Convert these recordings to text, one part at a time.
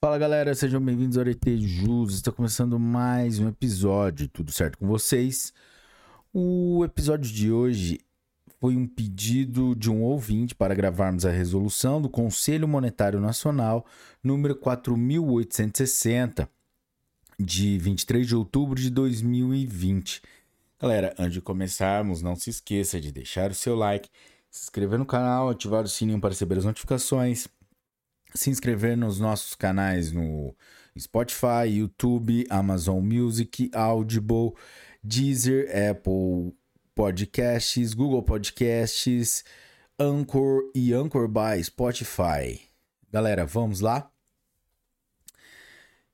Fala galera, sejam bem-vindos ao RT Jus. Está começando mais um episódio, tudo certo com vocês? O episódio de hoje foi um pedido de um ouvinte para gravarmos a resolução do Conselho Monetário Nacional número 4860 de 23 de outubro de 2020. Galera, antes de começarmos, não se esqueça de deixar o seu like, se inscrever no canal, ativar o sininho para receber as notificações se inscrever nos nossos canais no Spotify, YouTube, Amazon Music, Audible, Deezer, Apple Podcasts, Google Podcasts, Anchor e Anchor by Spotify. Galera, vamos lá?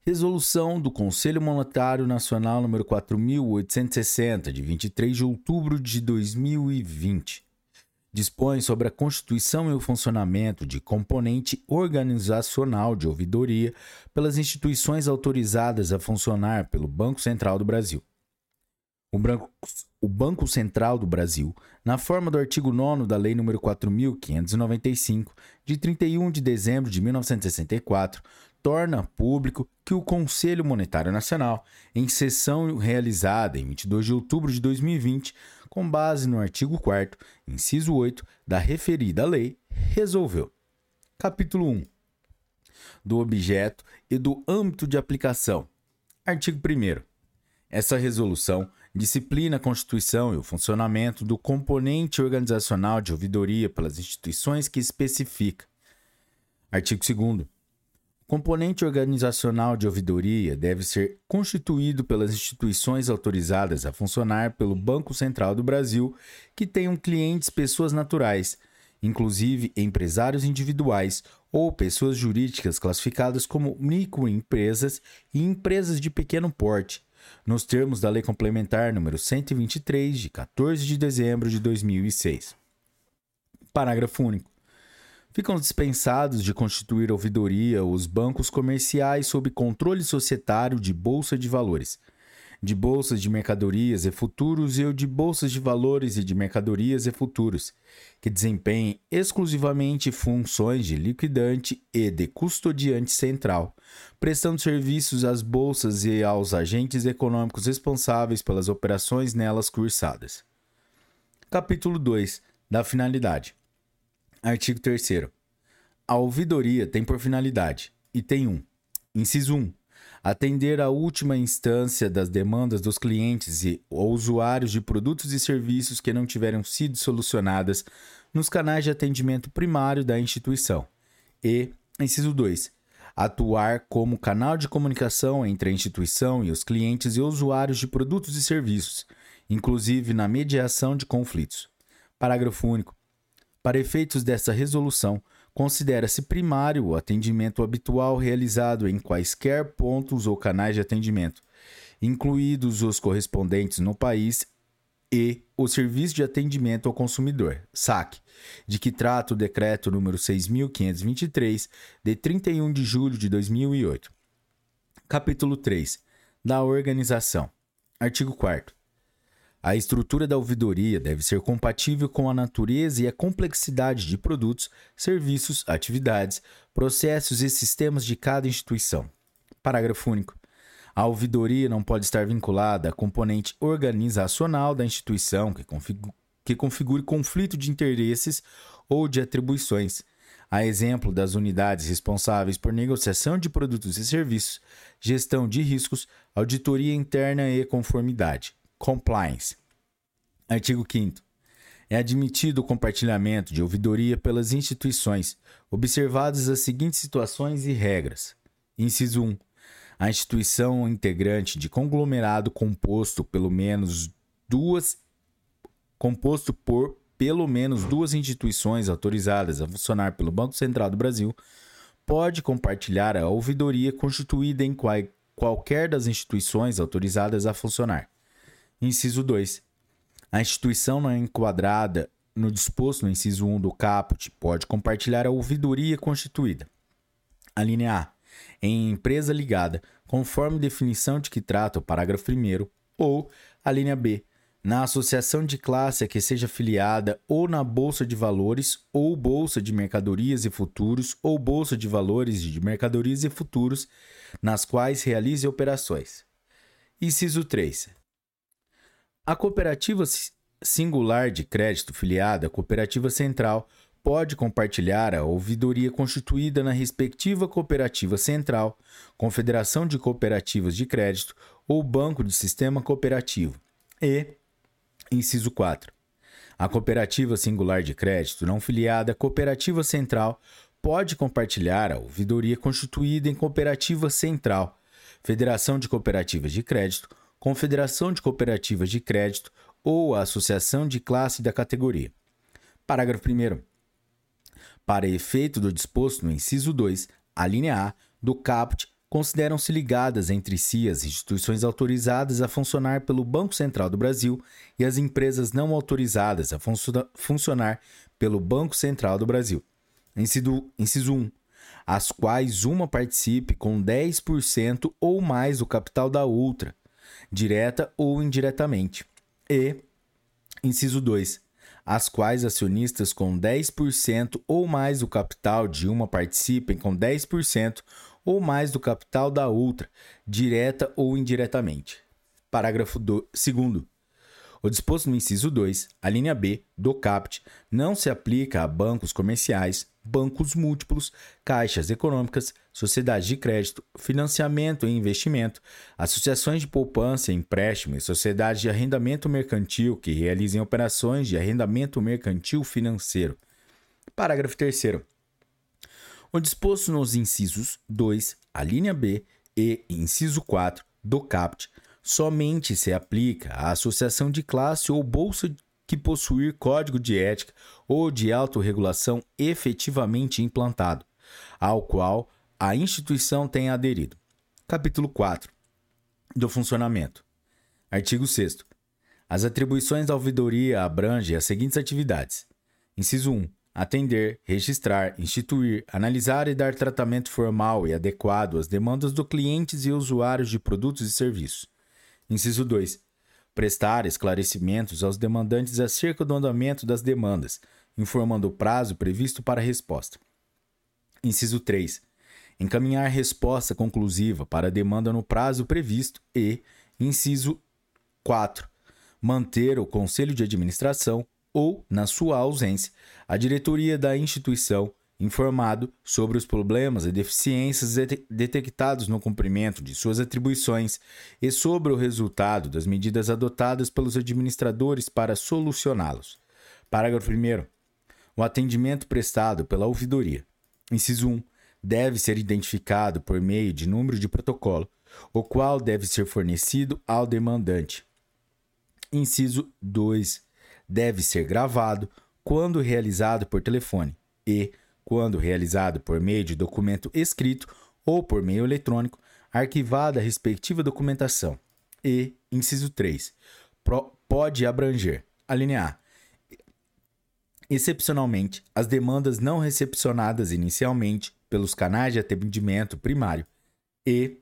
Resolução do Conselho Monetário Nacional número 4860 de 23 de outubro de 2020 dispõe sobre a constituição e o funcionamento de componente organizacional de ouvidoria pelas instituições autorizadas a funcionar pelo Banco Central do Brasil. O, Branco, o Banco Central do Brasil, na forma do artigo 9 da Lei nº 4.595, de 31 de dezembro de 1964, torna público que o Conselho Monetário Nacional, em sessão realizada em 22 de outubro de 2020, com base no artigo 4 inciso 8 da referida lei, resolveu. Capítulo 1. Do objeto e do âmbito de aplicação. Artigo 1 Essa resolução disciplina a constituição e o funcionamento do componente organizacional de ouvidoria pelas instituições que especifica. Artigo 2 componente organizacional de ouvidoria deve ser constituído pelas instituições autorizadas a funcionar pelo Banco Central do Brasil que tenham clientes pessoas naturais, inclusive empresários individuais ou pessoas jurídicas classificadas como microempresas e empresas de pequeno porte, nos termos da Lei Complementar número 123 de 14 de dezembro de 2006. Parágrafo único. Ficam dispensados de constituir ouvidoria os bancos comerciais sob controle societário de bolsa de valores, de bolsas de mercadorias e futuros e de bolsas de valores e de mercadorias e futuros, que desempenhem exclusivamente funções de liquidante e de custodiante central, prestando serviços às bolsas e aos agentes econômicos responsáveis pelas operações nelas cursadas. Capítulo 2 da finalidade. Artigo 3 A ouvidoria tem por finalidade, item 1, inciso 1, atender à última instância das demandas dos clientes e ou usuários de produtos e serviços que não tiveram sido solucionadas nos canais de atendimento primário da instituição. E, inciso 2, atuar como canal de comunicação entre a instituição e os clientes e usuários de produtos e serviços, inclusive na mediação de conflitos. Parágrafo único. Para efeitos dessa resolução, considera-se primário o atendimento habitual realizado em quaisquer pontos ou canais de atendimento, incluídos os correspondentes no país e o Serviço de Atendimento ao Consumidor, SAC, de que trata o decreto número 6523 de 31 de julho de 2008. Capítulo 3. Da organização. Artigo 4 a estrutura da ouvidoria deve ser compatível com a natureza e a complexidade de produtos, serviços, atividades, processos e sistemas de cada instituição. Parágrafo único. A ouvidoria não pode estar vinculada a componente organizacional da instituição que, que configure conflito de interesses ou de atribuições, a exemplo das unidades responsáveis por negociação de produtos e serviços, gestão de riscos, auditoria interna e conformidade. Compliance. Artigo 5. É admitido o compartilhamento de ouvidoria pelas instituições, observadas as seguintes situações e regras. Inciso 1. A instituição integrante de conglomerado composto pelo menos duas composto por pelo menos duas instituições autorizadas a funcionar pelo Banco Central do Brasil pode compartilhar a ouvidoria constituída em qual, qualquer das instituições autorizadas a funcionar. Inciso 2. A instituição não é enquadrada no disposto no inciso 1 do caput pode compartilhar a ouvidoria constituída. A linha A. Em empresa ligada, conforme definição de que trata o parágrafo 1 ou a linha B. na associação de classe a que seja filiada ou na Bolsa de Valores, ou Bolsa de Mercadorias e Futuros, ou Bolsa de Valores de Mercadorias e Futuros, nas quais realize operações. Inciso 3. A cooperativa singular de crédito filiada à cooperativa central pode compartilhar a ouvidoria constituída na respectiva cooperativa central, confederação de cooperativas de crédito ou banco de sistema cooperativo. E, inciso 4. A cooperativa singular de crédito não filiada à cooperativa central pode compartilhar a ouvidoria constituída em cooperativa central, federação de cooperativas de crédito, confederação de cooperativas de crédito ou a associação de classe da categoria. Parágrafo 1. Para efeito do disposto no inciso 2, a linha A do CAPT consideram-se ligadas entre si as instituições autorizadas a funcionar pelo Banco Central do Brasil e as empresas não autorizadas a funcionar pelo Banco Central do Brasil. Inciso, inciso 1. As quais uma participe com 10% ou mais do capital da outra, direta ou indiretamente. E, inciso 2 as quais acionistas com 10% ou mais do capital de uma participem com 10% ou mais do capital da outra, direta ou indiretamente. Parágrafo 2. O disposto no inciso 2, a linha B do CAPT, não se aplica a bancos comerciais, bancos múltiplos, caixas econômicas, sociedades de crédito, financiamento e investimento, associações de poupança e empréstimo e sociedades de arrendamento mercantil que realizem operações de arrendamento mercantil financeiro. Parágrafo 3. O disposto nos incisos 2, a linha B e inciso 4 do CAPT somente se aplica à associação de classe ou bolsa que possuir código de ética ou de autorregulação efetivamente implantado, ao qual a instituição tem aderido. Capítulo 4 do funcionamento. Artigo 6 As atribuições da ouvidoria abrangem as seguintes atividades: Inciso 1 atender, registrar, instituir, analisar e dar tratamento formal e adequado às demandas do clientes e usuários de produtos e serviços. Inciso 2. Prestar esclarecimentos aos demandantes acerca do andamento das demandas, informando o prazo previsto para a resposta. Inciso 3. Encaminhar resposta conclusiva para a demanda no prazo previsto e, inciso 4. Manter o conselho de administração ou, na sua ausência, a diretoria da instituição informado sobre os problemas e deficiências detectados no cumprimento de suas atribuições e sobre o resultado das medidas adotadas pelos administradores para solucioná-los. Parágrafo 1. O atendimento prestado pela ouvidoria. Inciso 1. Deve ser identificado por meio de número de protocolo, o qual deve ser fornecido ao demandante. Inciso 2. Deve ser gravado quando realizado por telefone e, quando realizado por meio de documento escrito ou por meio eletrônico, arquivada a respectiva documentação. E, inciso 3, pode abranger, a linha A, excepcionalmente, as demandas não recepcionadas inicialmente pelos canais de atendimento primário e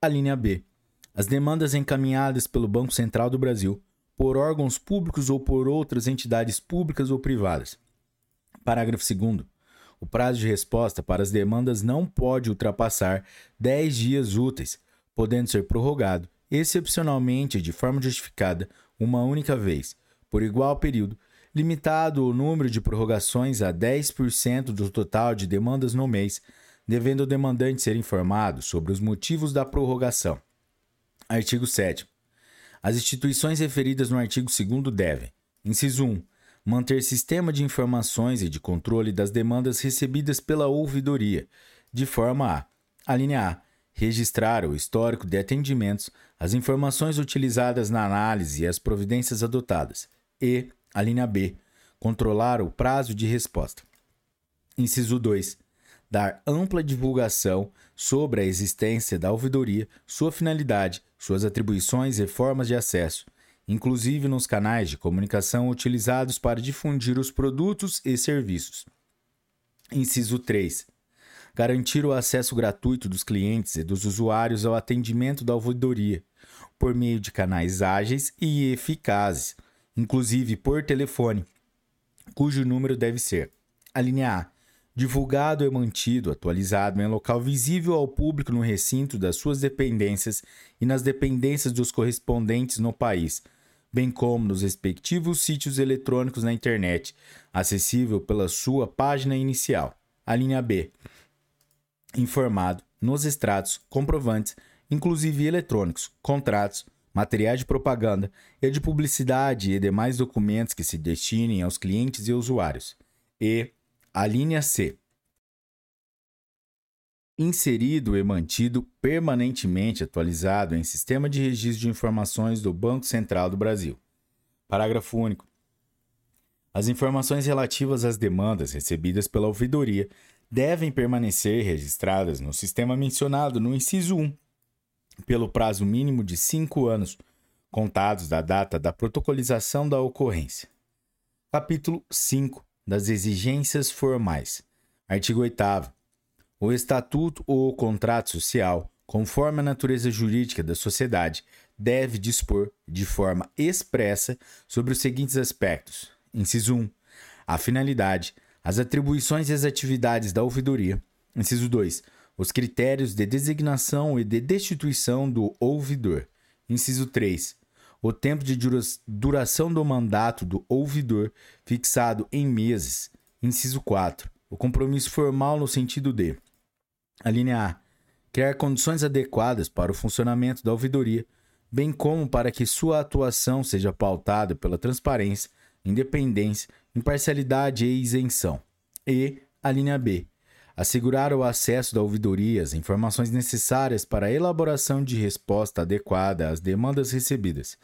a linha B, as demandas encaminhadas pelo Banco Central do Brasil por órgãos públicos ou por outras entidades públicas ou privadas. Parágrafo 2. O prazo de resposta para as demandas não pode ultrapassar 10 dias úteis, podendo ser prorrogado, excepcionalmente de forma justificada, uma única vez, por igual período, limitado o número de prorrogações a 10% do total de demandas no mês, devendo o demandante ser informado sobre os motivos da prorrogação. Artigo 7. As instituições referidas no artigo 2 devem: inciso 1 manter sistema de informações e de controle das demandas recebidas pela ouvidoria, de forma a: a linha A, registrar o histórico de atendimentos, as informações utilizadas na análise e as providências adotadas, e a linha B, controlar o prazo de resposta. Inciso 2. Dar ampla divulgação sobre a existência da ouvidoria, sua finalidade, suas atribuições e formas de acesso, inclusive nos canais de comunicação utilizados para difundir os produtos e serviços. Inciso 3. garantir o acesso gratuito dos clientes e dos usuários ao atendimento da ouvidoria, por meio de canais ágeis e eficazes, inclusive por telefone, cujo número deve ser: a linha A, divulgado e mantido atualizado em local visível ao público no recinto das suas dependências e nas dependências dos correspondentes no país, bem como nos respectivos sítios eletrônicos na internet, acessível pela sua página inicial. A linha B, informado nos extratos, comprovantes, inclusive eletrônicos, contratos, materiais de propaganda e de publicidade e demais documentos que se destinem aos clientes e usuários. E a linha C. Inserido e mantido permanentemente atualizado em sistema de registro de informações do Banco Central do Brasil. Parágrafo único. As informações relativas às demandas recebidas pela ouvidoria devem permanecer registradas no sistema mencionado no inciso 1 pelo prazo mínimo de cinco anos, contados da data da protocolização da ocorrência. Capítulo 5 das exigências formais. Artigo 8. O estatuto ou o contrato social, conforme a natureza jurídica da sociedade, deve dispor, de forma expressa, sobre os seguintes aspectos: inciso 1. A finalidade, as atribuições e as atividades da ouvidoria. Inciso 2 os critérios de designação e de destituição do ouvidor. Inciso 3. O tempo de duração do mandato do ouvidor, fixado em meses. Inciso 4. O compromisso formal no sentido de: a linha A. Criar condições adequadas para o funcionamento da ouvidoria, bem como para que sua atuação seja pautada pela transparência, independência, imparcialidade e isenção. E a linha B assegurar o acesso da ouvidoria às informações necessárias para a elaboração de resposta adequada às demandas recebidas,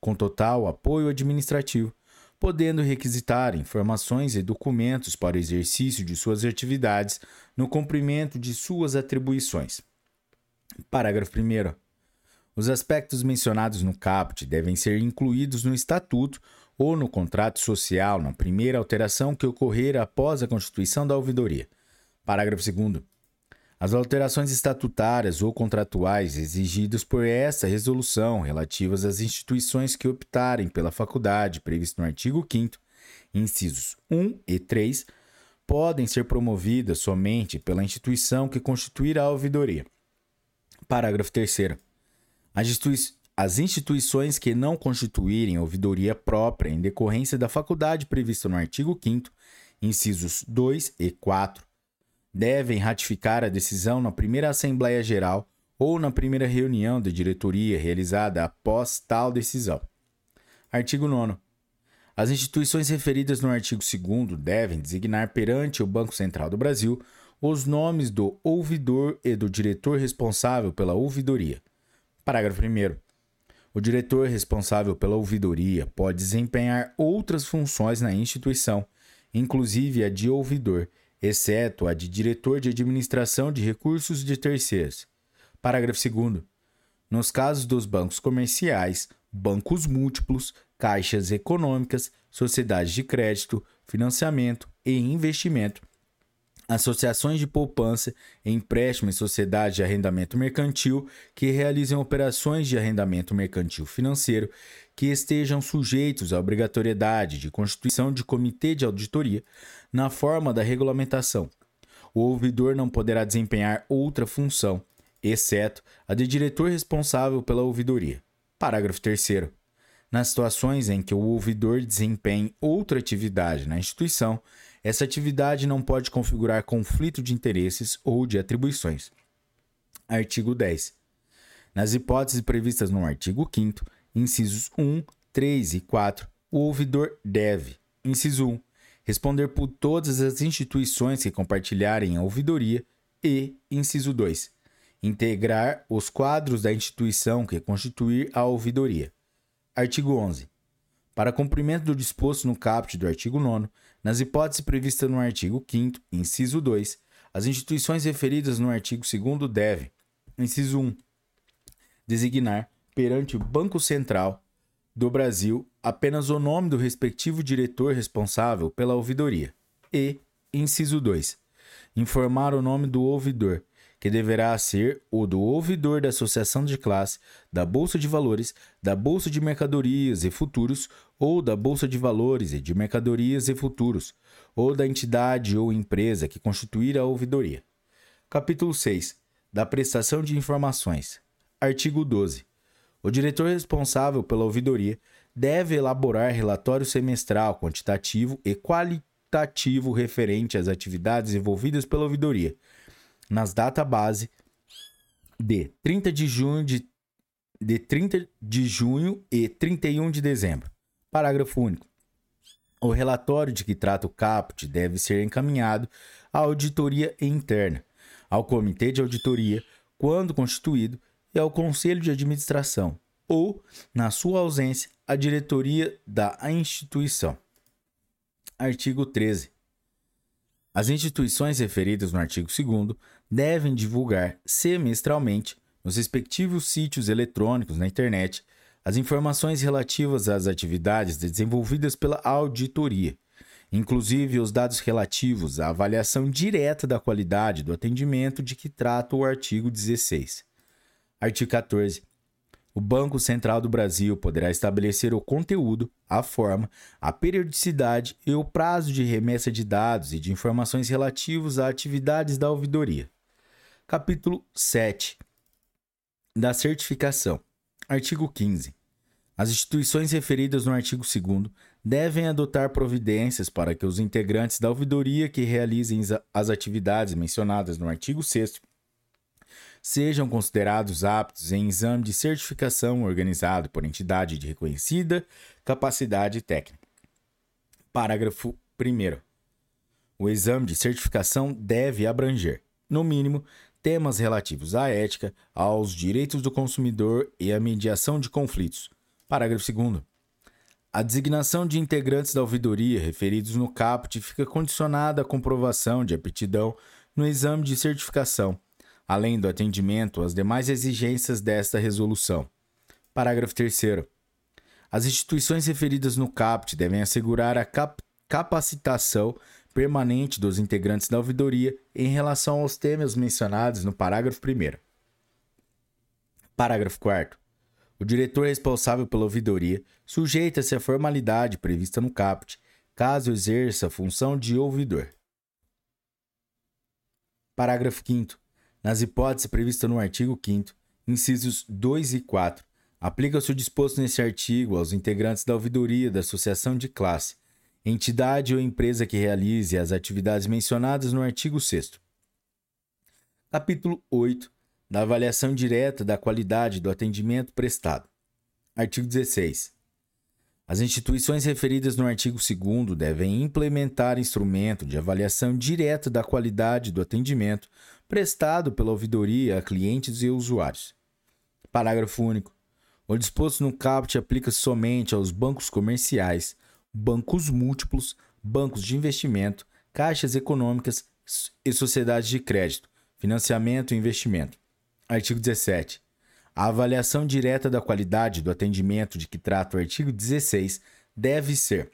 com total apoio administrativo, podendo requisitar informações e documentos para o exercício de suas atividades no cumprimento de suas atribuições. Parágrafo 1. Os aspectos mencionados no caput devem ser incluídos no estatuto ou no contrato social na primeira alteração que ocorrer após a constituição da ouvidoria Parágrafo 2. As alterações estatutárias ou contratuais exigidas por esta resolução relativas às instituições que optarem pela faculdade previsto no artigo 5 incisos 1 e 3, podem ser promovidas somente pela instituição que constituir a ouvidoria. Parágrafo 3 as, institui as instituições que não constituírem ouvidoria própria em decorrência da faculdade prevista no artigo 5 incisos 2 e 4, devem ratificar a decisão na primeira Assembleia Geral ou na primeira reunião de diretoria realizada após tal decisão. Artigo 9. As instituições referidas no artigo 2 devem designar perante o Banco Central do Brasil os nomes do ouvidor e do diretor responsável pela ouvidoria. Parágrafo 1. O diretor responsável pela ouvidoria pode desempenhar outras funções na instituição, inclusive a de ouvidor, exceto a de diretor de administração de recursos de terceiros. Parágrafo 2. Nos casos dos bancos comerciais, bancos múltiplos, caixas econômicas, sociedades de crédito, financiamento e investimento, associações de poupança, empréstimo e sociedades de arrendamento mercantil que realizem operações de arrendamento mercantil financeiro que estejam sujeitos à obrigatoriedade de constituição de comitê de auditoria na forma da regulamentação. O ouvidor não poderá desempenhar outra função, exceto a de diretor responsável pela ouvidoria. Parágrafo 3 nas situações em que o ouvidor desempenhe outra atividade na instituição, essa atividade não pode configurar conflito de interesses ou de atribuições. Artigo 10. Nas hipóteses previstas no artigo 5, incisos 1, 3 e 4, o ouvidor deve, inciso 1, responder por todas as instituições que compartilharem a ouvidoria e, inciso 2, integrar os quadros da instituição que constituir a ouvidoria. Artigo 11. Para cumprimento do disposto no caput do artigo 9, nas hipóteses previstas no artigo 5, inciso 2, as instituições referidas no artigo 2 devem, inciso 1, designar perante o Banco Central do Brasil apenas o nome do respectivo diretor responsável pela ouvidoria. E, inciso 2, informar o nome do ouvidor, que deverá ser o do ouvidor da associação de classe, da Bolsa de Valores, da Bolsa de Mercadorias e Futuros ou da Bolsa de Valores e de Mercadorias e Futuros, ou da entidade ou empresa que constituir a ouvidoria. Capítulo 6. Da prestação de informações. Artigo 12. O diretor responsável pela ouvidoria deve elaborar relatório semestral quantitativo e qualitativo referente às atividades envolvidas pela ouvidoria, nas database de 30 de junho de, de 30 de junho e 31 de dezembro. Parágrafo único. O relatório de que trata o caput deve ser encaminhado à auditoria interna, ao comitê de auditoria, quando constituído, e ao conselho de administração, ou, na sua ausência, à diretoria da instituição. Artigo 13. As instituições referidas no artigo 2 devem divulgar semestralmente nos respectivos sítios eletrônicos na internet as informações relativas às atividades desenvolvidas pela auditoria, inclusive os dados relativos à avaliação direta da qualidade do atendimento de que trata o artigo 16. Artigo 14. O Banco Central do Brasil poderá estabelecer o conteúdo, a forma, a periodicidade e o prazo de remessa de dados e de informações relativos a atividades da ouvidoria. Capítulo 7 da certificação. Artigo 15. As instituições referidas no artigo 2 devem adotar providências para que os integrantes da ouvidoria que realizem as atividades mencionadas no artigo 6 sejam considerados aptos em exame de certificação organizado por entidade de reconhecida capacidade técnica. Parágrafo 1. O exame de certificação deve abranger, no mínimo, temas relativos à ética, aos direitos do consumidor e à mediação de conflitos. Parágrafo 2. A designação de integrantes da ouvidoria referidos no caput fica condicionada à comprovação de aptidão no exame de certificação, além do atendimento às demais exigências desta resolução. Parágrafo 3. As instituições referidas no caput devem assegurar a cap capacitação permanente dos integrantes da ouvidoria em relação aos temas mencionados no parágrafo 1. Parágrafo 4. O diretor responsável pela ouvidoria sujeita-se à formalidade prevista no caput, caso exerça a função de ouvidor. Parágrafo 5. Nas hipóteses previstas no artigo 5, incisos 2 e 4, aplica-se o disposto nesse artigo aos integrantes da ouvidoria da associação de classe, entidade ou empresa que realize as atividades mencionadas no artigo 6. Capítulo 8 da avaliação direta da qualidade do atendimento prestado. Artigo 16. As instituições referidas no artigo 2 devem implementar instrumento de avaliação direta da qualidade do atendimento prestado pela ouvidoria a clientes e usuários. Parágrafo único. O disposto no caput aplica-se somente aos bancos comerciais, bancos múltiplos, bancos de investimento, caixas econômicas e sociedades de crédito, financiamento e investimento. Artigo 17. A avaliação direta da qualidade do atendimento de que trata o artigo 16 deve ser: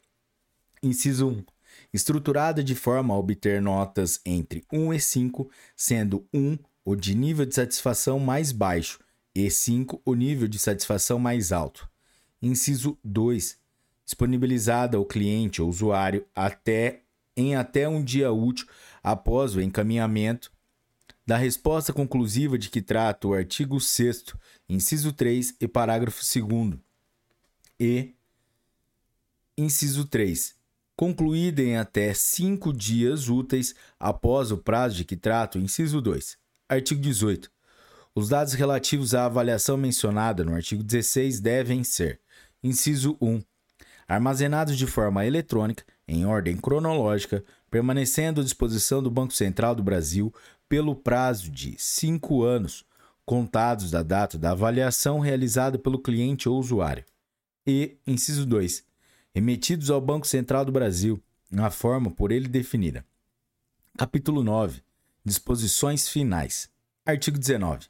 inciso 1 estruturada de forma a obter notas entre 1 e 5, sendo 1 o de nível de satisfação mais baixo e 5 o nível de satisfação mais alto. Inciso 2. Disponibilizada ao cliente ou usuário até em até um dia útil após o encaminhamento da resposta conclusiva de que trata o artigo 6 inciso 3 e parágrafo 2 e inciso 3 concluída em até cinco dias úteis após o prazo de que trata o inciso 2. Artigo 18. Os dados relativos à avaliação mencionada no artigo 16 devem ser: inciso 1. Armazenados de forma eletrônica, em ordem cronológica, permanecendo à disposição do Banco Central do Brasil pelo prazo de cinco anos, contados da data da avaliação realizada pelo cliente ou usuário. E, inciso 2 remetidos ao Banco Central do Brasil, na forma por ele definida. Capítulo 9. Disposições finais. Artigo 19.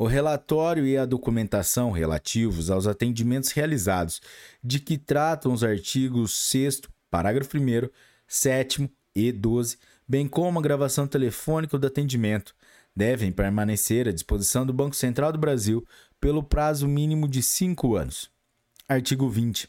O relatório e a documentação relativos aos atendimentos realizados, de que tratam os artigos 6, parágrafo 1, 7 e 12, bem como a gravação telefônica do atendimento, devem permanecer à disposição do Banco Central do Brasil pelo prazo mínimo de cinco anos. Artigo 20.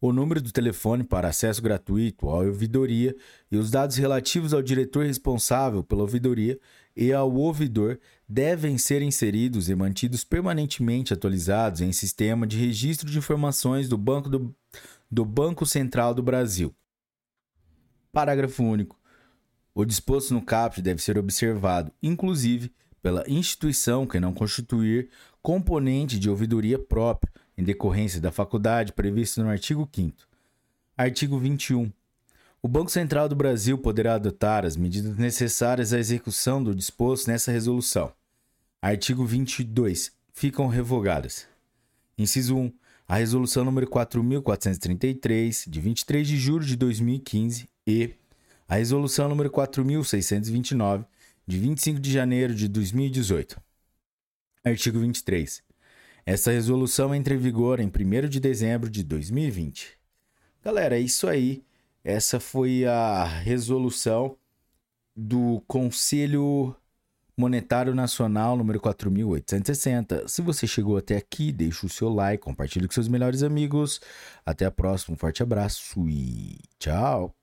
O número do telefone para acesso gratuito à ouvidoria e os dados relativos ao diretor responsável pela ouvidoria e ao ouvidor devem ser inseridos e mantidos permanentemente atualizados em sistema de registro de informações do Banco, do, do Banco Central do Brasil. Parágrafo único. O disposto no caput deve ser observado, inclusive, pela instituição que não constituir componente de ouvidoria próprio, em decorrência da faculdade prevista no artigo 5. Artigo 21. O Banco Central do Brasil poderá adotar as medidas necessárias à execução do disposto nessa resolução. Artigo 22. Ficam revogadas. Inciso 1. A resolução número 4433 de 23 de julho de 2015 e a Resolução número 4629, de 25 de janeiro de 2018. Artigo 23. Essa resolução entra em vigor em 1 de dezembro de 2020. Galera, é isso aí. Essa foi a resolução do Conselho Monetário Nacional número 4860. Se você chegou até aqui, deixa o seu like, compartilhe com seus melhores amigos. Até a próxima, um forte abraço e tchau.